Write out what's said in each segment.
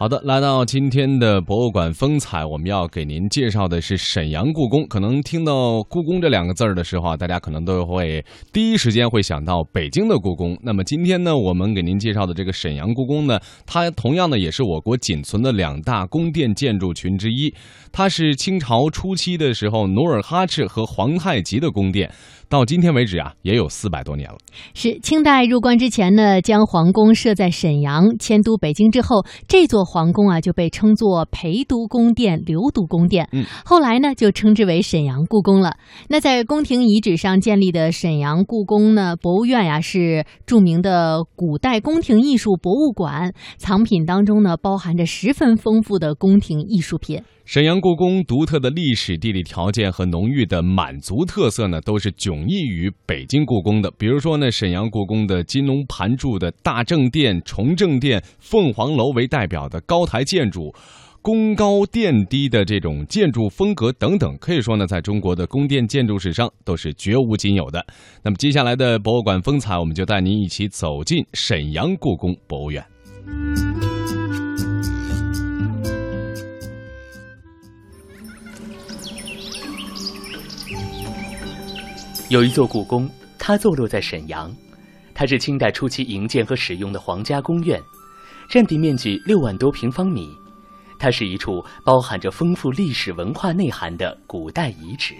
好的，来到今天的博物馆风采，我们要给您介绍的是沈阳故宫。可能听到“故宫”这两个字儿的时候啊，大家可能都会第一时间会想到北京的故宫。那么今天呢，我们给您介绍的这个沈阳故宫呢，它同样呢也是我国仅存的两大宫殿建筑群之一。它是清朝初期的时候努尔哈赤和皇太极的宫殿。到今天为止啊，也有四百多年了。是清代入关之前呢，将皇宫设在沈阳，迁都北京之后，这座皇宫啊就被称作陪都宫殿、留都宫殿。嗯，后来呢就称之为沈阳故宫了。那在宫廷遗址上建立的沈阳故宫呢，博物院呀是著名的古代宫廷艺术博物馆，藏品当中呢包含着十分丰富的宫廷艺术品。沈阳故宫独特的历史地理条件和浓郁的满族特色呢，都是迥异于北京故宫的。比如说呢，沈阳故宫的金龙盘柱的大正殿、崇正殿、凤凰楼为代表的高台建筑，宫高殿低的这种建筑风格等等，可以说呢，在中国的宫殿建筑史上都是绝无仅有的。那么接下来的博物馆风采，我们就带您一起走进沈阳故宫博物院。有一座故宫，它坐落在沈阳，它是清代初期营建和使用的皇家宫院，占地面积六万多平方米。它是一处包含着丰富历史文化内涵的古代遗址。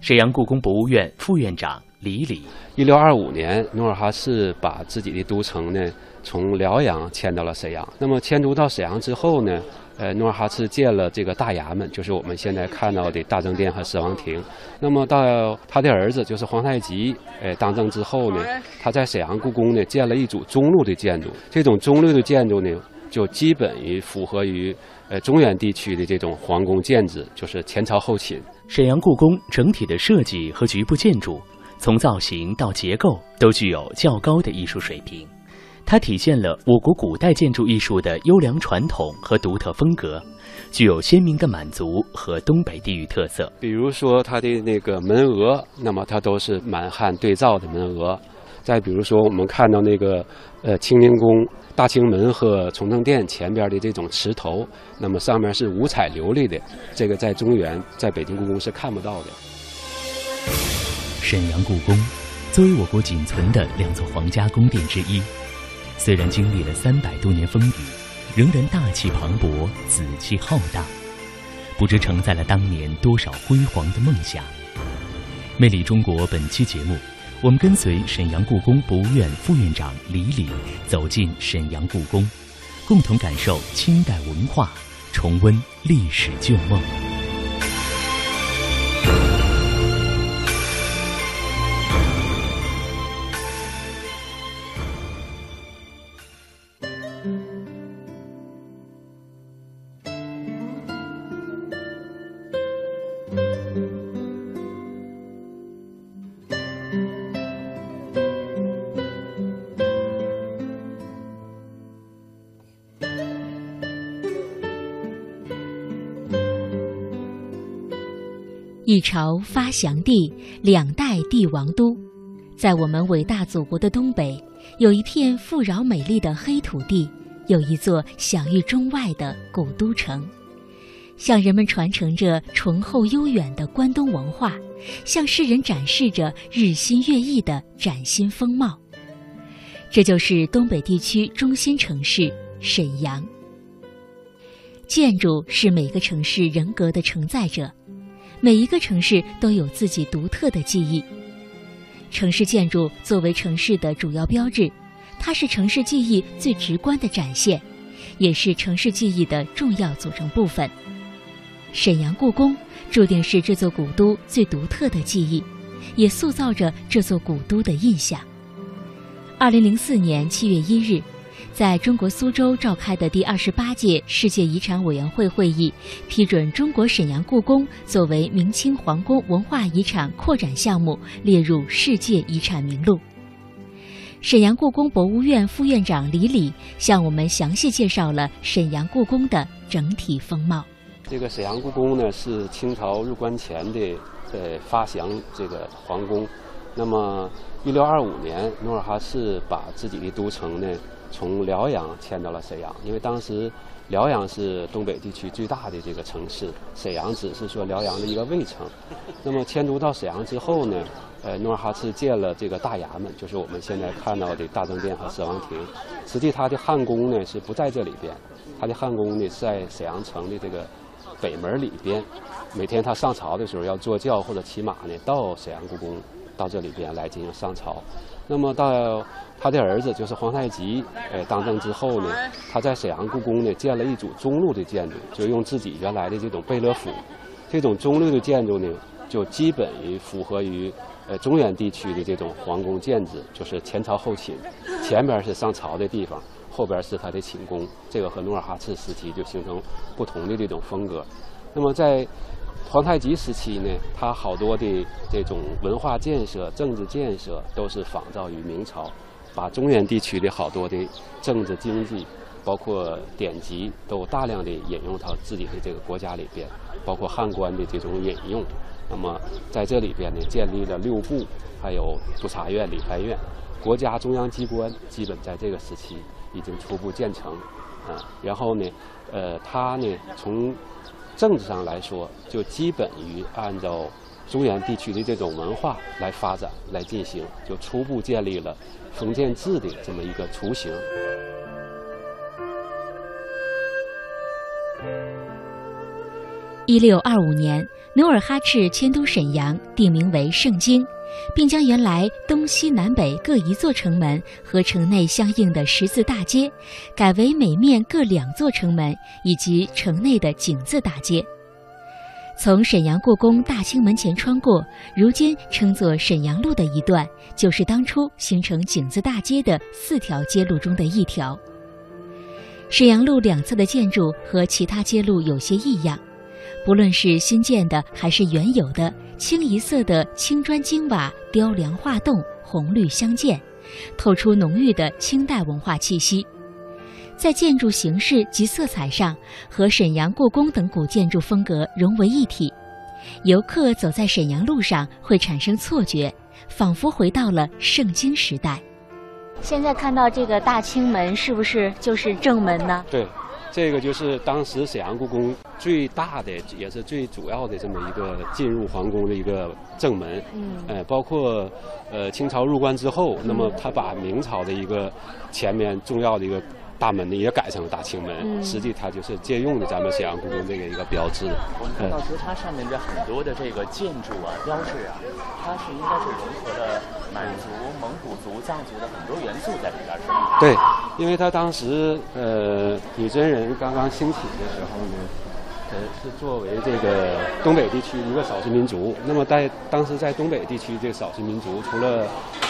沈阳故宫博物院副院长李礼，一六二五年，努尔哈赤把自己的都城呢从辽阳迁到了沈阳。那么迁都到沈阳之后呢？呃，努尔哈赤建了这个大衙门，就是我们现在看到的大政殿和十王亭。那么到他的儿子就是皇太极，呃，当政之后呢，他在沈阳故宫呢建了一组中路的建筑。这种中路的建筑呢，就基本于符合于呃中原地区的这种皇宫建制，就是前朝后寝。沈阳故宫整体的设计和局部建筑，从造型到结构都具有较高的艺术水平。它体现了我国古代建筑艺术的优良传统和独特风格，具有鲜明的满族和东北地域特色。比如说它的那个门额，那么它都是满汉对照的门额。再比如说我们看到那个呃清宁宫大清门和崇政殿前边的这种池头，那么上面是五彩琉璃的，这个在中原在北京故宫是看不到的。沈阳故宫作为我国仅存的两座皇家宫殿之一。虽然经历了三百多年风雨，仍然大气磅礴、紫气浩荡，不知承载了当年多少辉煌的梦想。魅力中国本期节目，我们跟随沈阳故宫博物院副院长李礼走进沈阳故宫，共同感受清代文化，重温历史旧梦。一朝发祥地，两代帝王都，在我们伟大祖国的东北，有一片富饶美丽的黑土地，有一座享誉中外的古都城，向人们传承着醇厚悠远的关东文化，向世人展示着日新月异的崭新风貌。这就是东北地区中心城市沈阳。建筑是每个城市人格的承载者。每一个城市都有自己独特的记忆。城市建筑作为城市的主要标志，它是城市记忆最直观的展现，也是城市记忆的重要组成部分。沈阳故宫注定是这座古都最独特的记忆，也塑造着这座古都的印象。二零零四年七月一日。在中国苏州召开的第二十八届世界遗产委员会会议，批准中国沈阳故宫作为明清皇宫文化遗产扩展项目列入世界遗产名录。沈阳故宫博物院副院长李礼向我们详细介绍了沈阳故宫的整体风貌。这个沈阳故宫呢，是清朝入关前的呃发祥这个皇宫。那么，一六二五年，努尔哈赤把自己的都城呢。从辽阳迁到了沈阳，因为当时辽阳是东北地区最大的这个城市，沈阳只是说辽阳的一个卫城。那么迁都到沈阳之后呢，呃，努尔哈赤建了这个大衙门，就是我们现在看到的大政殿和十王亭。实际他的汉宫呢是不在这里边，他的汉宫呢在沈阳城的这个北门里边。每天他上朝的时候要坐轿或者骑马呢，到沈阳故宫，到这里边来进行上朝。那么到他的儿子就是皇太极，呃，当政之后呢，他在沈阳故宫呢建了一组中路的建筑，就用自己原来的这种贝勒府，这种中路的建筑呢，就基本于符合于呃中原地区的这种皇宫建制，就是前朝后寝，前边是上朝的地方，后边是他的寝宫，这个和努尔哈赤时期就形成不同的这种风格。那么在皇太极时期呢，他好多的这种文化建设、政治建设都是仿照于明朝，把中原地区的好多的政治经济，包括典籍，都大量的引用到自己的这个国家里边，包括汉官的这种引用。那么在这里边呢，建立了六部，还有督察院、理藩院，国家中央机关基本在这个时期已经初步建成。啊，然后呢，呃，他呢从政治上来说，就基本于按照中原地区的这种文化来发展来进行，就初步建立了封建制的这么一个雏形。一六二五年，努尔哈赤迁都沈阳，定名为盛京。并将原来东西南北各一座城门和城内相应的十字大街，改为每面各两座城门以及城内的井字大街。从沈阳故宫大清门前穿过，如今称作沈阳路的一段，就是当初形成井字大街的四条街路中的一条。沈阳路两侧的建筑和其他街路有些异样。不论是新建的还是原有的，清一色的青砖金瓦、雕梁画栋、红绿相间，透出浓郁的清代文化气息。在建筑形式及色彩上，和沈阳故宫等古建筑风格融为一体。游客走在沈阳路上会产生错觉，仿佛回到了圣经时代。现在看到这个大清门，是不是就是正门呢？对。这个就是当时沈阳故宫最大的，也是最主要的这么一个进入皇宫的一个正门。嗯。呃，包括呃清朝入关之后，那么他把明朝的一个前面重要的一个。大门呢也改成了大清门，实际它就是借用的咱们沈阳故宫这个一个标志。我们看到，其实它上面的很多的这个建筑啊、标志啊，它是应该是融合了满族、蒙古族、藏族的很多元素在里边，是吗？对，因为它当时呃女真人刚刚兴起的时候呢，呃是作为这个东北地区一个少数民族。那么在当时在东北地区这个少数民族，除了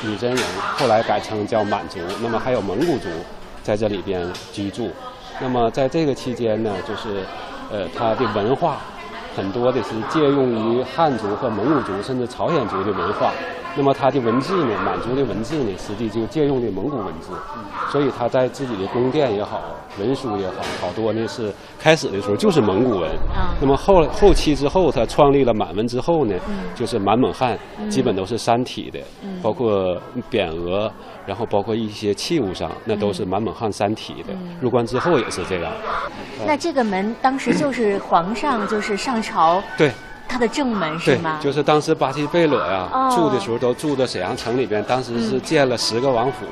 女真人，后来改称叫满族，那么还有蒙古族。在这里边居住，那么在这个期间呢，就是，呃，它的文化很多的是借用于汉族和蒙古族甚至朝鲜族的文化。那么他的文字呢，满族的文字呢，实际就借用的蒙古文字，所以他在自己的宫殿也好，文书也好，好多呢是开始的时候就是蒙古文。那么后后期之后，他创立了满文之后呢，就是满蒙汉，基本都是三体的，包括匾额，然后包括一些器物上，那都是满蒙汉三体的。入关之后也是这样。那这个门当时就是皇上就是上朝。对。他的正门是吗？就是当时巴西贝勒呀住的时候都住在沈阳城里边，当时是建了十个王府。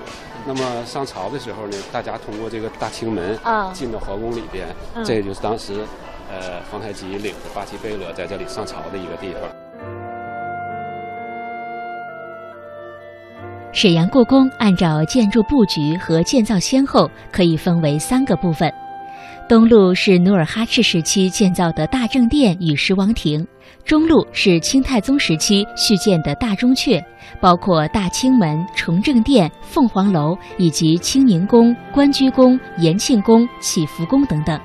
那么上朝的时候呢，大家通过这个大清门进到皇宫里边，这就是当时呃皇太极领着巴西贝勒在这里上朝的一个地方。沈阳故宫按照建筑布局和建造先后，可以分为三个部分。东路是努尔哈赤时期建造的大正殿与十王亭，中路是清太宗时期续建的大中阙，包括大清门、崇正殿、凤凰楼以及清宁宫、关雎宫、延庆宫、祈福宫等等。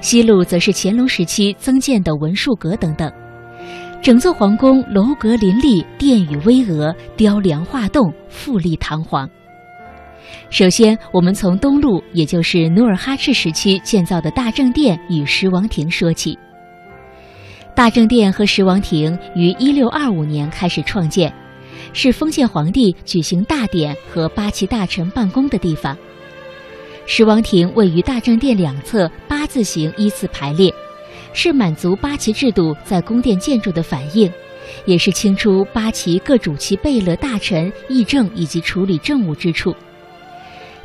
西路则是乾隆时期增建的文殊阁等等。整座皇宫楼阁林立，殿宇巍峨，雕梁画栋，富丽堂皇。首先，我们从东路，也就是努尔哈赤时期建造的大正殿与十王亭说起。大政殿和十王亭于一六二五年开始创建，是封建皇帝举行大典和八旗大臣办公的地方。十王亭位于大政殿两侧八字形依次排列，是满族八旗制度在宫殿建筑的反映，也是清初八旗各主其贝勒大臣议政以及处理政务之处。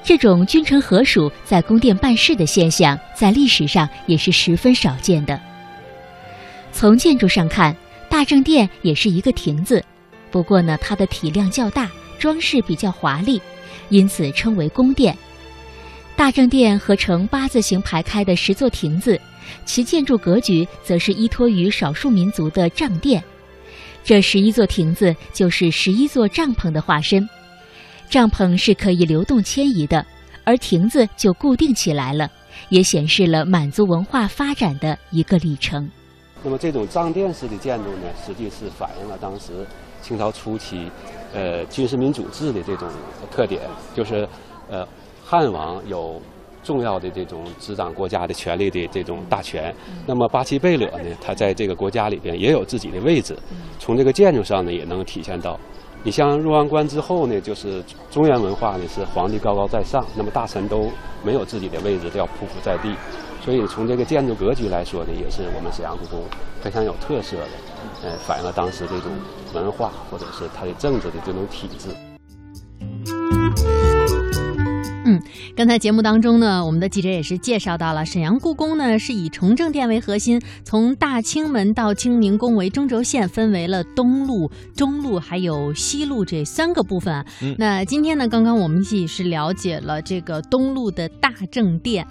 这种君臣合署在宫殿办事的现象，在历史上也是十分少见的。从建筑上看，大正殿也是一个亭子，不过呢，它的体量较大，装饰比较华丽，因此称为宫殿。大正殿合成八字形排开的十座亭子，其建筑格局则是依托于少数民族的帐殿。这十一座亭子就是十一座帐篷的化身。帐篷是可以流动迁移的，而亭子就固定起来了，也显示了满族文化发展的一个里程。那么这种帐殿式的建筑呢，实际是反映了当时清朝初期，呃，军事民主制的这种特点，就是呃，汉王有重要的这种执掌国家的权力的这种大权，那么八旗贝勒呢，他在这个国家里边也有自己的位置，从这个建筑上呢，也能体现到。你像入完关之后呢，就是中原文化呢是皇帝高高在上，那么大臣都没有自己的位置，都要匍匐在地。所以从这个建筑格局来说呢，也是我们沈阳故宫非常有特色的，呃，反映了当时这种文化或者是它的政治的这种体制。嗯，刚才节目当中呢，我们的记者也是介绍到了沈阳故宫呢，是以崇政殿为核心，从大清门到清宁宫为中轴线，分为了东路、中路还有西路这三个部分。那今天呢，刚刚我们一起是了解了这个东路的大正殿。